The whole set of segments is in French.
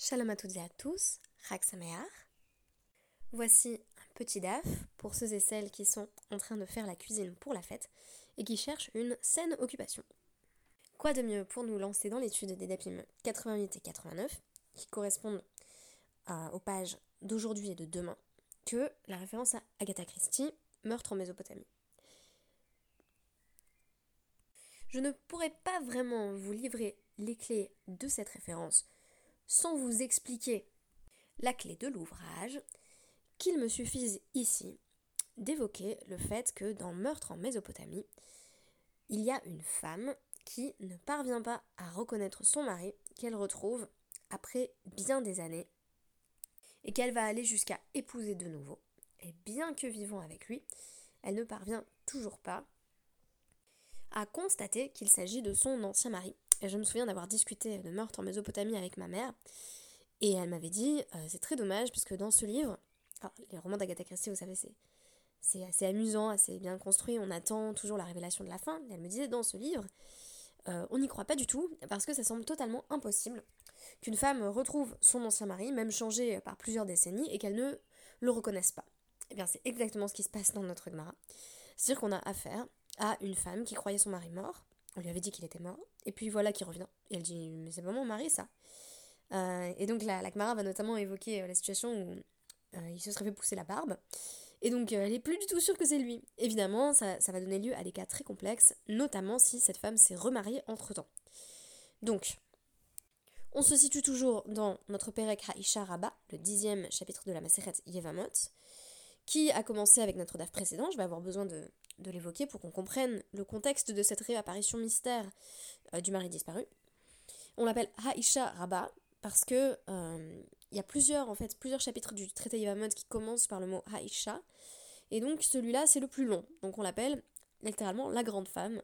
Shalom à toutes et à tous, Chag Voici un petit daf pour ceux et celles qui sont en train de faire la cuisine pour la fête et qui cherchent une saine occupation. Quoi de mieux pour nous lancer dans l'étude des dapim 88 et 89, qui correspondent aux pages d'aujourd'hui et de demain, que la référence à Agatha Christie, Meurtre en Mésopotamie? Je ne pourrais pas vraiment vous livrer les clés de cette référence sans vous expliquer la clé de l'ouvrage, qu'il me suffise ici d'évoquer le fait que dans Meurtre en Mésopotamie, il y a une femme qui ne parvient pas à reconnaître son mari qu'elle retrouve après bien des années et qu'elle va aller jusqu'à épouser de nouveau. Et bien que vivant avec lui, elle ne parvient toujours pas à constater qu'il s'agit de son ancien mari. Je me souviens d'avoir discuté de meurtre en Mésopotamie avec ma mère. Et elle m'avait dit, euh, c'est très dommage, puisque dans ce livre, les romans d'Agatha Christie, vous savez, c'est, assez amusant, assez bien construit, on attend toujours la révélation de la fin. Et elle me disait, dans ce livre, euh, on n'y croit pas du tout, parce que ça semble totalement impossible qu'une femme retrouve son ancien mari, même changé par plusieurs décennies, et qu'elle ne le reconnaisse pas. Eh bien, c'est exactement ce qui se passe dans notre Gemara. C'est-à-dire qu'on a affaire à une femme qui croyait son mari mort, on lui avait dit qu'il était mort, et puis voilà qu'il revient. Et elle dit Mais c'est pas mon mari, ça. Euh, et donc la, la va notamment évoquer euh, la situation où euh, il se serait fait pousser la barbe. Et donc elle est plus du tout sûre que c'est lui. Évidemment, ça, va donner lieu à des cas très complexes, notamment si cette femme s'est remariée entre temps. Donc, on se situe toujours dans notre Perek Haisha Rabba, le dixième chapitre de la Maseret Yevamot, qui a commencé avec notre DAF précédent. Je vais avoir besoin de, de l'évoquer pour qu'on comprenne le contexte de cette réapparition mystère euh, du mari disparu. On l'appelle Haïcha Rabba parce que euh, il y a plusieurs en fait plusieurs chapitres du traité Yevamot qui commencent par le mot Haïcha et donc celui-là c'est le plus long. Donc on l'appelle littéralement la grande femme.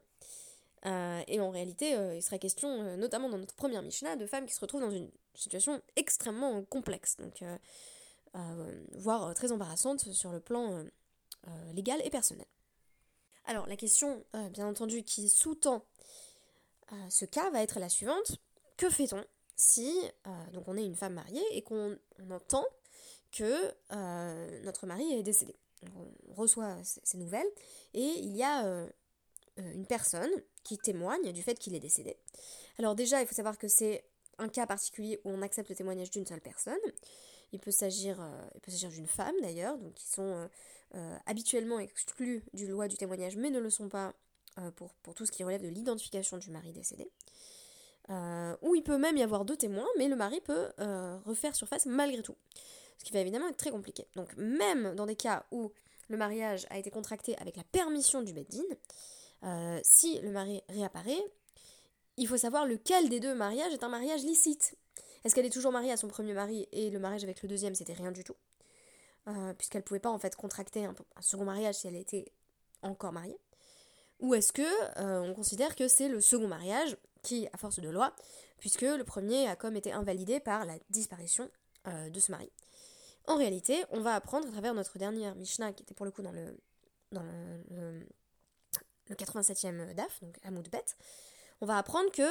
Euh, et en réalité, il serait question, notamment dans notre première Mishnah, de femmes qui se retrouvent dans une situation extrêmement complexe, donc voire très embarrassante sur le plan légal et personnel. Alors la question, euh, bien entendu, qui sous-tend euh, ce cas va être la suivante. Que fait-on si euh, donc on est une femme mariée et qu'on entend que notre mari est décédé? On reçoit ces nouvelles et il y a une personne qui témoigne du fait qu'il est décédé. Alors déjà, il faut savoir que c'est un cas particulier où on accepte le témoignage d'une seule personne. Il peut s'agir d'une femme d'ailleurs, donc qui sont euh, habituellement exclus du loi du témoignage, mais ne le sont pas euh, pour, tout ce qui relève de l'identification du mari décédé. Euh, ou il peut même y avoir deux témoins, mais le mari peut refaire surface malgré tout. Ce qui va évidemment être très compliqué. Donc même dans des cas où le mariage a été contracté avec la permission du Beddin, si le mari réapparaît, il faut savoir lequel des deux mariages est un mariage licite. Est-ce qu'elle est toujours mariée à son premier mari et le mariage avec le deuxième c'était rien du tout. Euh, puisqu'elle pouvait pas en fait contracter un, second mariage si elle était encore mariée. Ou est-ce que euh, on considère que c'est le second mariage qui, à force de loi, puisque le premier a comme été invalidé par la disparition euh, de ce mari. En réalité, on va apprendre à travers notre dernière Mishnah, qui était pour le coup dans le, dans le, 87e DAF, donc Hamoud Bet, on va apprendre que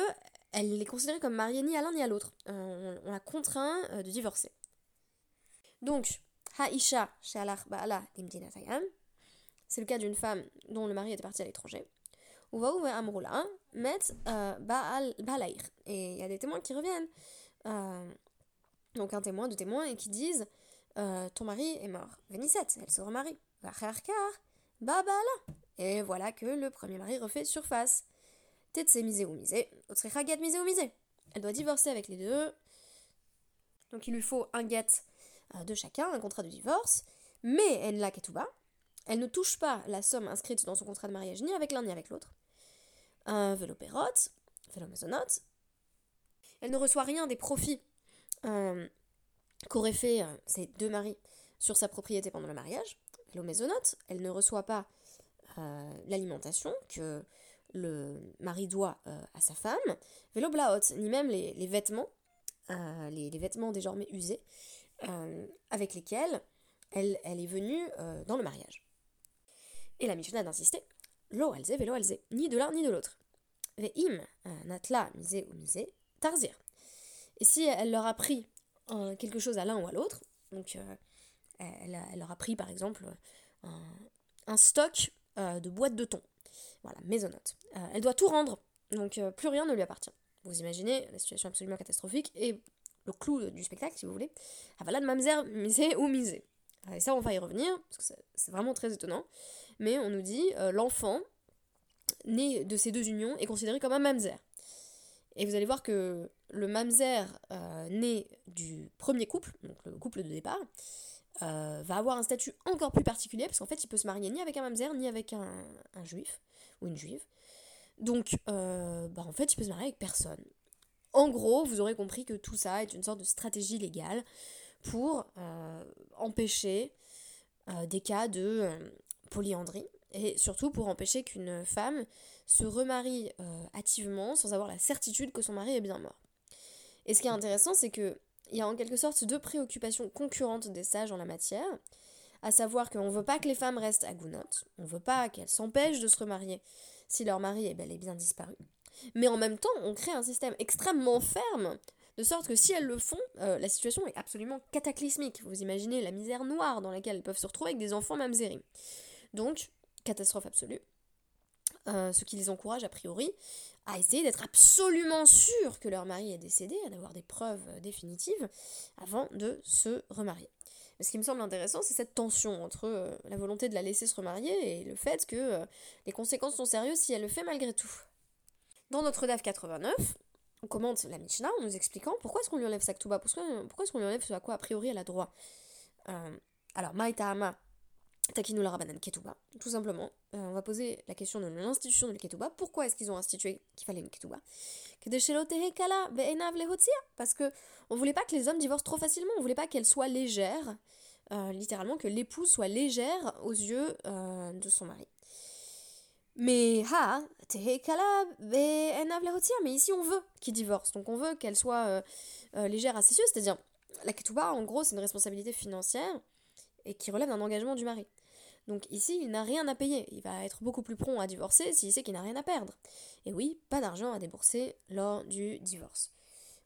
elle est considérée comme mariée ni à l'un ni à l'autre. on, on, la contraint de divorcer. Donc, Haisha Ba'ala C'est le cas d'une femme dont le mari était parti à l'étranger. Amrula Met euh, Baal Et il y a des témoins qui reviennent. Euh, donc un témoin, deux témoins, et qui disent euh, Ton mari est mort. Vénisset, elle se remarie. Ba'ala. Et voilà que le premier mari refait surface. Tetse misé ou misé. misé ou misé. Elle doit divorcer avec les deux. Donc il lui faut un get euh, de chacun, un contrat de divorce, mais elle l'a bas. Elle ne touche pas la somme inscrite dans son contrat de mariage ni avec l'un ni avec l'autre. Un vélo pérote. Elle ne reçoit rien des profits euh, qu'auraient fait euh, ses deux maris sur sa propriété pendant le mariage. Vélo. Elle ne reçoit pas l'alimentation que le mari doit à sa femme. Vélo blaot, ni même les, vêtements, les, les, vêtements désormais usés euh, avec lesquels elle, elle est venue euh, dans le mariage. Et la Mishnah d'insister, lo alze velo alze, ni de l'un ni de l'autre. Ve'im natla mise ou mise tarzir. Et si elle leur a pris quelque chose à l'un ou à l'autre. Donc elle, leur a pris par exemple un, stock de boîtes de thon. Voilà, maisonnote. elle doit tout rendre, donc plus rien ne lui appartient. Vous imaginez la situation absolument catastrophique et le clou du spectacle, si vous voulez. Ah voilà de mamzer, miser ou miser. Et ça, on va y revenir, parce que c'est vraiment très étonnant. Mais on nous dit, l'enfant né de ces deux unions est considéré comme un mamzer. Et vous allez voir que le mamzer euh, né du premier couple, donc le couple de départ, euh, va avoir un statut encore plus particulier parce qu'en fait il peut se marier ni avec un mamzer ni avec un, juif ou une juive. Donc euh, bah, en fait il peut se marier avec personne. En gros, vous aurez compris que tout ça est une sorte de stratégie légale pour empêcher des cas de polyandrie et surtout pour empêcher qu'une femme se remarie euh, hâtivement sans avoir la certitude que son mari est bien mort. Et ce qui est intéressant, c'est qu'il y a en quelque sorte deux préoccupations concurrentes des sages en la matière, à savoir qu'on ne veut pas que les femmes restent à Gounot, on ne veut pas qu'elles s'empêchent de se remarier si leur mari est bel et bien disparu. Mais en même temps, on crée un système extrêmement ferme, de sorte que si elles le font, euh, la situation est absolument cataclysmique. Vous imaginez la misère noire dans laquelle elles peuvent se retrouver avec des enfants mamzerim. Donc, catastrophe absolue. Euh, ce qui les encourage a priori à essayer d'être absolument sûrs que leur mari est décédé, à d'avoir des preuves définitives avant de se remarier. Mais ce qui me semble intéressant, c'est cette tension entre euh, la volonté de la laisser se remarier et le fait que euh, les conséquences sont sérieuses si elle le fait malgré tout. Dans notre DAF 89, on commente la Mishnah en nous expliquant pourquoi est-ce qu'on lui enlève sa pourquoi, pourquoi est-ce qu'on lui enlève ce à quoi a priori elle a droit. alors, Takinu la Rabbanan Ketouba, tout simplement. Euh, on va poser la question de l'institution de la Ketouba. Pourquoi est-ce qu'ils ont institué qu'il fallait une Ketouba Parce que on voulait pas que les hommes divorcent trop facilement, on voulait pas qu'elle soit légère, euh, littéralement que l'épouse soit légère aux yeux euh, de son mari. Mais ha, mais ici on veut qu'il divorce, donc on veut qu'elle soit légère à ses yeux, c'est-à-dire la ketouba en gros c'est une responsabilité financière et qui relève d'un engagement du mari. Donc ici, il n'a rien à payer. Il va être beaucoup plus prompt à divorcer s'il sait qu'il n'a rien à perdre. Et oui, pas d'argent à débourser lors du divorce.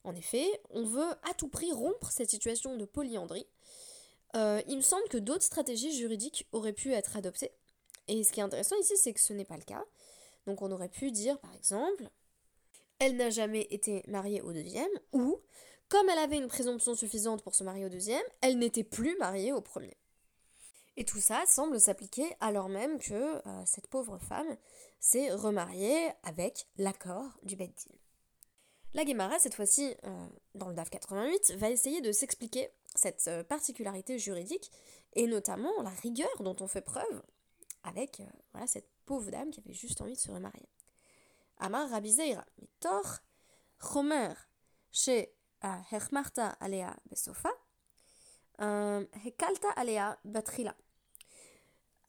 En effet, on veut à tout prix rompre cette situation de polyandrie. Euh, il me semble que d'autres stratégies juridiques auraient pu être adoptées. Et ce qui est intéressant ici, c'est que ce n'est pas le cas. Donc on aurait pu dire, par exemple, elle n'a jamais été mariée au deuxième, ou, comme elle avait une présomption suffisante pour se marier au deuxième, elle n'était plus mariée au premier. Et tout ça semble s'appliquer alors même que euh, cette pauvre femme s'est remariée avec l'accord du Beddin. La Guémara, cette fois-ci, euh, dans le DAF 88, va essayer de s'expliquer cette euh, particularité juridique et notamment la rigueur dont on fait preuve avec cette pauvre dame qui avait juste envie de se remarier. Amar Mitor, Chomer, chez Hermarta Alea Besofa, Hekalta Alea Batrila.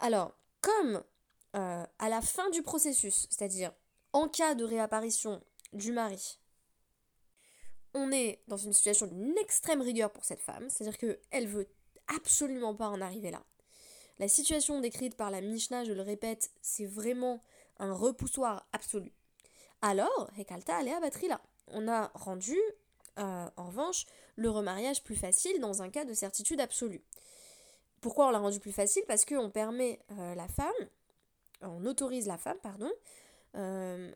Alors, comme euh, à la fin du processus, c'est-à-dire en cas de réapparition du mari, on est dans une situation d'une extrême rigueur pour cette femme, c'est-à-dire qu'elle veut absolument pas en arriver là. La situation décrite par la Mishnah, je le répète, c'est vraiment un repoussoir absolu. Alors, Hekalta Alea là. On a rendu, euh, en revanche, le remariage plus facile dans un cas de certitude absolue. Pourquoi on l'a rendu plus facile? Parce qu'on permet euh, la femme, on autorise la femme, pardon, euh,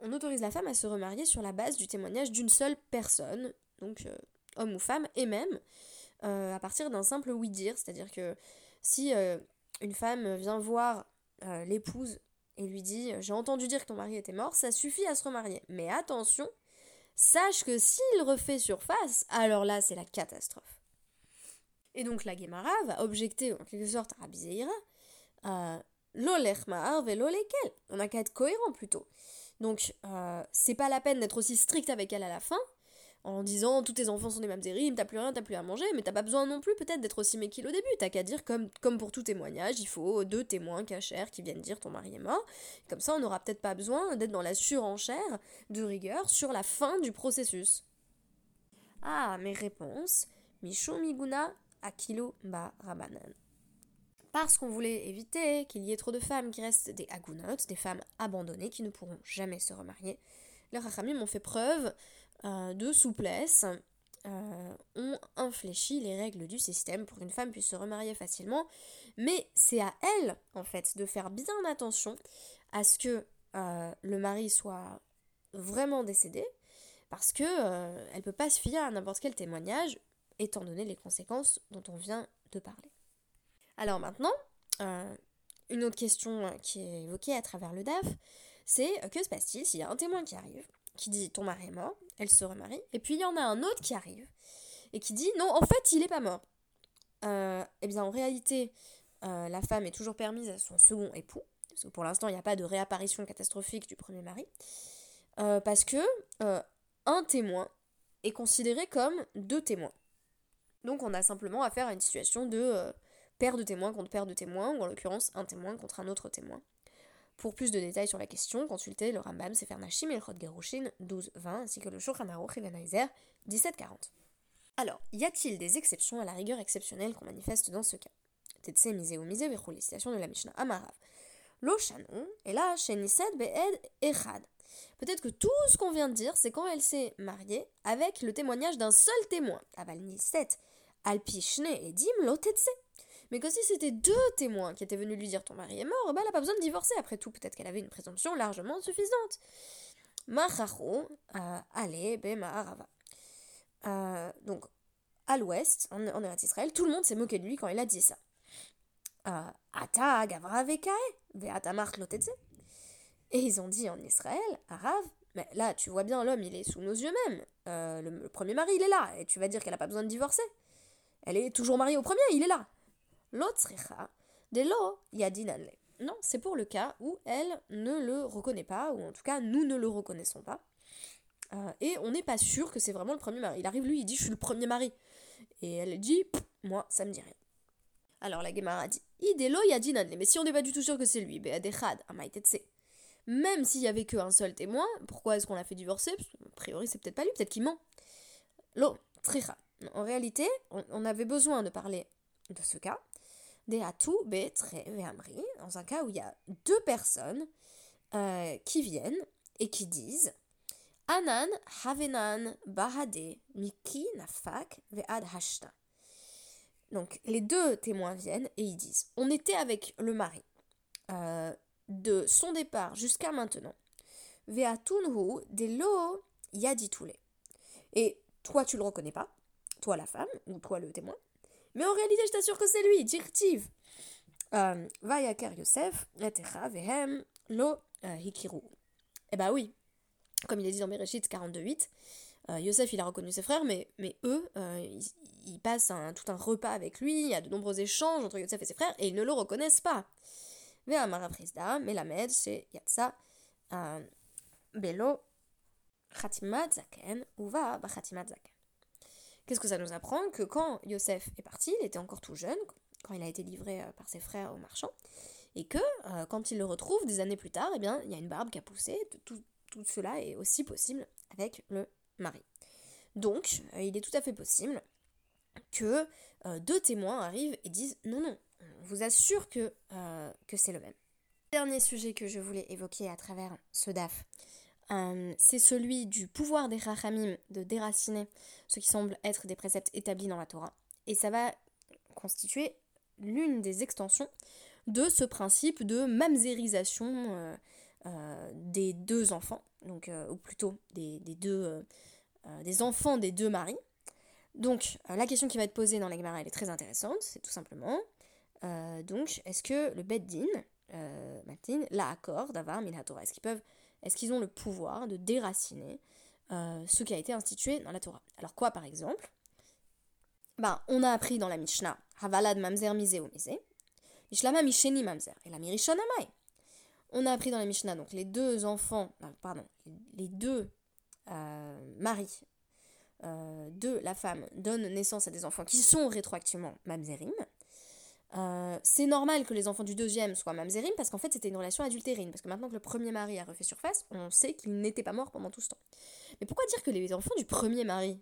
on autorise la femme à se remarier sur la base du témoignage d'une seule personne, donc euh, homme ou femme, et même à partir d'un simple oui-dire, c'est-à-dire que si une femme vient voir l'épouse et lui dit j'ai entendu dire que ton mari était mort, ça suffit à se remarier. Mais attention, sache que s'il refait surface, alors là c'est la catastrophe. Et donc la Gemara va objecter en quelque sorte à Rabbi euh, On n'a qu'à être cohérent plutôt. Donc euh, c'est pas la peine d'être aussi strict avec elle à la fin, en disant tous tes enfants sont des mamzerim, t'as plus rien, t'as plus à manger, mais t'as pas besoin non plus peut-être d'être aussi méquille au début. T'as qu'à dire comme, comme pour tout témoignage, il faut deux témoins cachers qui viennent dire ton mari est mort. Comme ça on n'aura peut-être pas besoin d'être dans la surenchère de rigueur sur la fin du processus. Ah, mes réponses. Michou Miguna Akilo Ba Rabanan. Parce qu'on voulait éviter qu'il y ait trop de femmes qui restent des agunotes, des femmes abandonnées qui ne pourront jamais se remarier, les Rachamim ont fait preuve euh, de souplesse euh, ont infléchi les règles du système pour qu'une femme puisse se remarier facilement, mais c'est à elle, en fait, de faire bien attention à ce que euh, le mari soit vraiment décédé, parce que euh, elle peut pas se fier à n'importe quel témoignage, étant donné les conséquences dont on vient de parler. Alors maintenant, une autre question qui est évoquée à travers le DAF, c'est que se passe-t-il s'il y a un témoin qui arrive, qui dit ton mari est mort, elle se remarie, et puis il y en a un autre qui arrive et qui dit non, en fait, il est pas mort. Euh, eh bien, en réalité, euh, la femme est toujours permise à son second époux, parce que pour l'instant, il n'y a pas de réapparition catastrophique du premier mari, euh, parce que un témoin est considéré comme deux témoins. Donc on a simplement affaire à une situation de euh, paire de témoins contre paire de témoins, ou en l'occurrence un témoin contre un autre témoin. Pour plus de détails sur la question, consultez le Rambam Sefer Nashim et le Chod 12-20, ainsi que le Shulchan Aruch et 17-40. Alors, y a-t-il des exceptions à la rigueur exceptionnelle qu'on manifeste dans ce cas? Tetse mise ou mise les de la Mishnah Amarav. Lo et là, Shenised Be'ed Echad. Peut-être que tout ce qu'on vient de dire, c'est quand elle s'est mariée avec le témoignage d'un seul témoin. Aval al et dim lotetze. Mais que si c'était deux témoins qui étaient venus lui dire ton mari est mort, elle n'a pas besoin de divorcer. Après tout, peut-être qu'elle avait une présomption largement suffisante. Macharo, euh, allez, Bemaharava. Euh, donc, à l'ouest, en, en Israël, tout le monde s'est moqué de lui quand il a dit ça. Euh, Ata gavra Et ils ont dit en Israël, Arav, mais là, tu vois bien, l'homme, il est sous nos yeux même. Le, le, premier mari, il est là, et tu vas dire qu'elle n'a pas besoin de divorcer. Elle est toujours mariée au premier, il est là. L'autricha, de lo yadinanle. Non, c'est pour le cas où elle ne le reconnaît pas, ou en tout cas nous ne le reconnaissons pas. Euh, et on n'est pas sûr que c'est vraiment le premier mari. Il arrive lui, il dit je suis le premier mari. Et elle dit moi ça me dit rien. Alors la Gemara dit Idelo yadinanle. Mais si on n'est pas du tout sûr que c'est lui, même s'il y avait qu'un seul témoin, pourquoi est-ce qu'on l'a fait divorcer? A priori c'est peut-être pas lui, peut-être qu'il ment. Lo, tricha. En réalité, on avait besoin de parler de ce cas, dans un cas où il y a deux personnes euh, qui viennent et qui disent Anan havenan bahade miki nafak ve'ad hashta. Donc les deux témoins viennent et ils disent On était avec le mari euh, de son départ jusqu'à maintenant. Ve'atunhu de lo yaditule. Et toi tu le reconnais pas, toi la femme, ou toi le témoin. Mais en réalité, je t'assure que c'est lui, Dirtiv. Euh, Vayakar Yosef, Vehem, Lo euh, Hikiru. Eh bah oui, comme il est dit dans Bereshit 42.8, euh, Yosef il a reconnu ses frères, mais, mais eux, ils, passent tout un repas avec lui, il y a de nombreux échanges entre Yosef et ses frères, et ils ne le reconnaissent pas. Ve'amara Melamed, c'est Yatsa, Belo, Khatimat Zaken, Uva Khatimat Zaken. Qu'est-ce que ça nous apprend Que quand Yosef est parti, il était encore tout jeune, quand il a été livré euh, par ses frères aux marchands, et que euh, quand il le retrouve des années plus tard, eh bien, il y a une barbe qui a poussé, tout, cela est aussi possible avec le mari. Donc, euh, il est tout à fait possible que deux témoins arrivent et disent non, non, on vous assure que, que c'est le même. Dernier sujet que je voulais évoquer à travers ce DAF, euh, c'est celui du pouvoir des Rachamim de déraciner ce qui semble être des préceptes établis dans la Torah. Et ça va constituer l'une des extensions de ce principe de mamzerisation euh, euh, des deux enfants, donc, ou plutôt des, deux, des enfants des deux maris. Donc la question qui va être posée dans la elle est très intéressante, c'est tout simplement, donc est-ce que le Beddin, la accorde d'avoir Torah Est-ce qu'ils peuvent est-ce qu'ils ont le pouvoir de déraciner euh, ce qui a été institué dans la Torah? Alors quoi par exemple? Ben, On a appris dans la Mishnah Havalad mamzer Mishlama misheni mamzer, et la mirishona mai. On a appris dans la Mishnah, donc les deux enfants, pardon, les deux euh, maris euh, de la femme donnent naissance à des enfants qui sont rétroactivement mamzerim. Euh, c'est normal que les enfants du deuxième soient mamzerim parce qu'en fait c'était une relation adultérine. Parce que maintenant que le premier mari a refait surface, on sait qu'il n'était pas mort pendant tout ce temps. Mais pourquoi dire que les enfants du premier mari,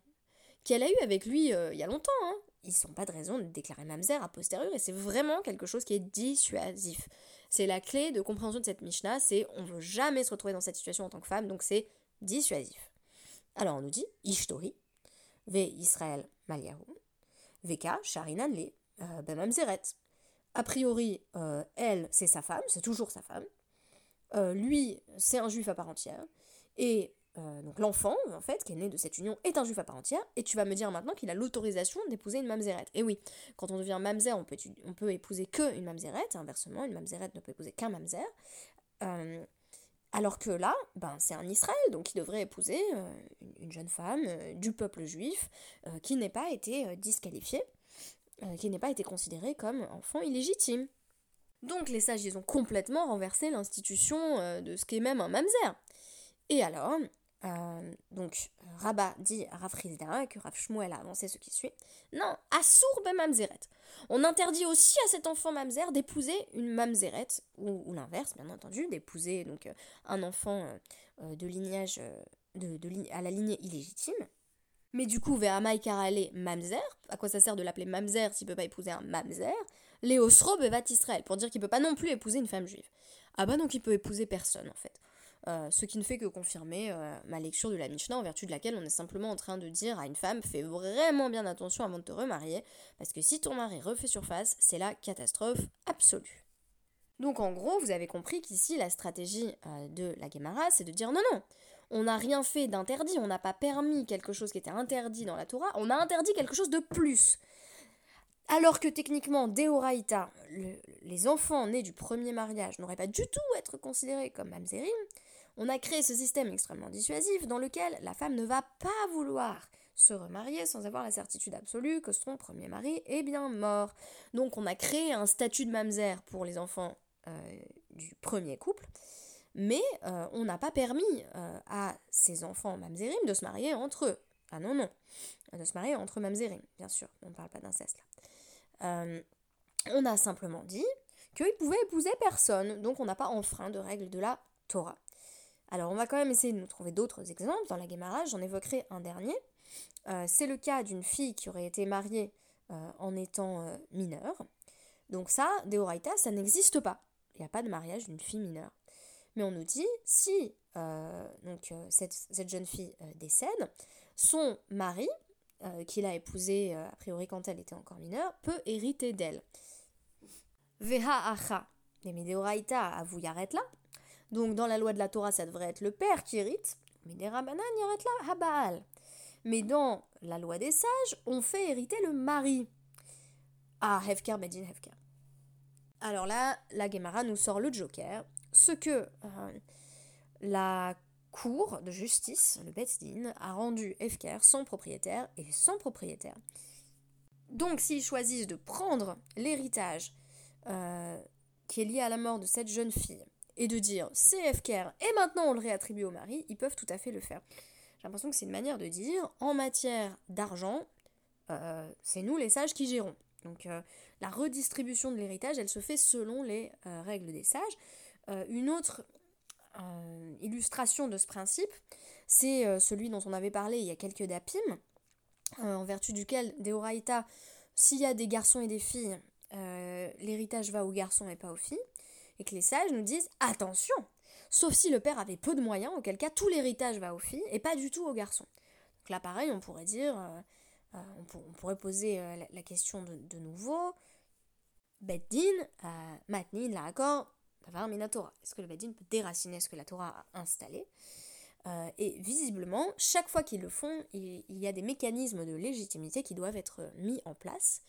qu'elle a eu avec lui euh, il y a longtemps, hein, ils sont pas de raison de déclarer mamzer a posteriori et c'est vraiment quelque chose qui est dissuasif. C'est la clé de compréhension de cette Mishnah, c'est on veut jamais se retrouver dans cette situation en tant que femme, donc c'est dissuasif. Alors on nous dit, Ishtori, ve Israël Maliahu, veka Sharinan le ben Mamzeret. A priori, elle, c'est sa femme, c'est toujours sa femme. lui, c'est un juif à part entière. Et euh, donc l'enfant, en fait, qui est né de cette union, est un juif à part entière, et tu vas me dire maintenant qu'il a l'autorisation d'épouser une mamzeret. Et oui, quand on devient mamzer, on peut, on peut épouser que une mamzeret, inversement, une mamzeret ne peut épouser qu'un mamzer. Euh, alors que là, ben, c'est un Israël, donc il devrait épouser euh, une, jeune femme du peuple juif qui n'est pas été disqualifiée, qui n'est pas été considérée comme enfant illégitime. Donc les sages, ils ont complètement renversé l'institution de ce qu'est même un mamzer. Et alors, euh, donc, Rabat dit à Rav que Rav Shmuel a avancé ce qui suit. Non, Assour ben mamzeret. On interdit aussi à cet enfant mamzer d'épouser une mamzeret, ou, l'inverse, bien entendu, d'épouser donc euh, un enfant euh, de lignage à la lignée illégitime. Mais du coup, Ve'amai Karale mamzer, à quoi ça sert de l'appeler mamzer s'il peut pas épouser un mamzer Léosro bevat Israël, pour dire qu'il peut pas non plus épouser une femme juive. Ah bah donc il peut épouser personne en fait. Euh, ce qui ne fait que confirmer euh, ma lecture de la Mishnah en vertu de laquelle on est simplement en train de dire à une femme fais vraiment bien attention avant de te remarier parce que si ton mari refait surface, c'est la catastrophe absolue. Donc en gros, vous avez compris qu'ici la stratégie euh, de la Gemara, c'est de dire non non, on n'a rien fait d'interdit, on n'a pas permis quelque chose qui était interdit dans la Torah, on a interdit quelque chose de plus. Alors que techniquement, Deoraita, les enfants nés du premier mariage n'auraient pas du tout être considérés comme mamzerim, on a créé ce système extrêmement dissuasif dans lequel la femme ne va pas vouloir se remarier sans avoir la certitude absolue que son premier mari est bien mort. Donc on a créé un statut de mamzer pour les enfants euh, du premier couple, mais euh, on n'a pas permis euh, à ces enfants mamzerim de se marier entre eux. Ah non, non, de se marier entre mamzerim, bien sûr, on ne parle pas d'inceste là. on a simplement dit qu'ils pouvaient épouser personne, donc on n'a pas enfreint de règles de la Torah. Alors on va quand même essayer de nous trouver d'autres exemples dans la Guémara, j'en évoquerai un dernier. Euh, c'est le cas d'une fille qui aurait été mariée euh, en étant euh, mineure. Donc ça, Deoraita, ça n'existe pas. Il n'y a pas de mariage d'une fille mineure. Mais on nous dit, si donc, cette, cette, jeune fille décède, son mari, qu'il a épousé a priori quand elle était encore mineure, peut hériter d'elle. Veha acha. Mais Deoraita, à vous y arrête là. Donc dans la loi de la Torah, ça devrait être le père qui hérite, arrête là, Habal. Mais dans la loi des sages, on fait hériter le mari. Ah, Hefker, Bedin, Hefker. Alors là, la Gemara nous sort le joker, ce que euh, la cour de justice, le Bezdin, a rendu Hefker sans propriétaire et sans propriétaire. Donc s'ils choisissent de prendre l'héritage euh, qui est lié à la mort de cette jeune fille et de dire c'est FKR et maintenant on le réattribue au mari, ils peuvent tout à fait le faire. J'ai l'impression que c'est une manière de dire en matière d'argent, euh, c'est nous les sages qui gérons. Donc euh, la redistribution de l'héritage, elle se fait selon les euh, règles des sages. une autre illustration de ce principe, c'est celui dont on avait parlé il y a quelques dapim, en vertu duquel Deoraita, s'il y a des garçons et des filles, l'héritage va aux garçons et pas aux filles et que les sages nous disent attention, sauf si le père avait peu de moyens, auquel cas tout l'héritage va aux filles et pas du tout aux garçons. Donc là, pareil, on pourrait dire, euh, euh, on, pourrait poser euh, la, question de, nouveau. Beddin, Matnin, la accord, Minatora. Est-ce que le Beddin peut déraciner ce que la Torah a installé? Et visiblement, chaque fois qu'ils le font, il, y a des mécanismes de légitimité qui doivent être mis en place.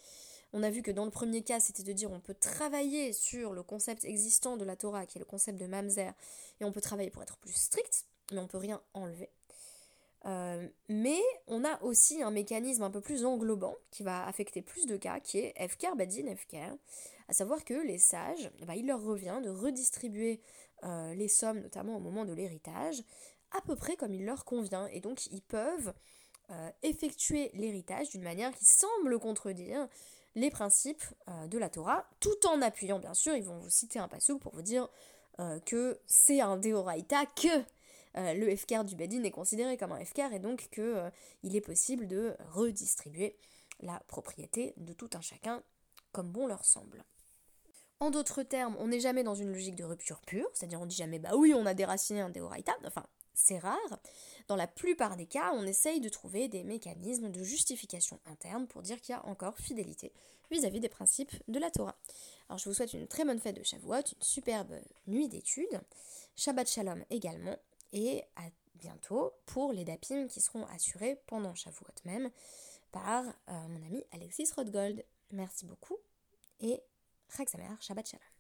On a vu que dans le premier cas, c'était de dire on peut travailler sur le concept existant de la Torah, qui est le concept de mamzer, et on peut travailler pour être plus strict, mais on peut rien enlever. Euh, mais on a aussi un mécanisme un peu plus englobant qui va affecter plus de cas, qui est Efker Badin Efker, à savoir que les sages, bah, il leur revient de redistribuer euh, les sommes, notamment au moment de l'héritage, à peu près comme il leur convient, et donc ils peuvent euh, effectuer l'héritage d'une manière qui semble contredire les principes de la Torah, tout en appuyant, bien sûr, ils vont vous citer un passage pour vous dire que c'est un Deoraita, que euh, le FKR du Bedin est considéré comme un FKR et donc qu'il est possible de redistribuer la propriété de tout un chacun comme bon leur semble. En d'autres termes, on n'est jamais dans une logique de rupture pure, c'est-à-dire on dit jamais bah oui on a déraciné un Deoraita, enfin c'est rare. Dans la plupart des cas, on essaye de trouver des mécanismes de justification interne pour dire qu'il y a encore fidélité vis-à-vis des principes de la Torah. Alors je vous souhaite une très bonne fête de Shavuot, une superbe nuit d'études, Shabbat Shalom également, et à bientôt pour les DAPIM qui seront assurés pendant Shavuot même par euh, mon ami Alexis Rodgold. Merci beaucoup et Chag Shabbat Shalom.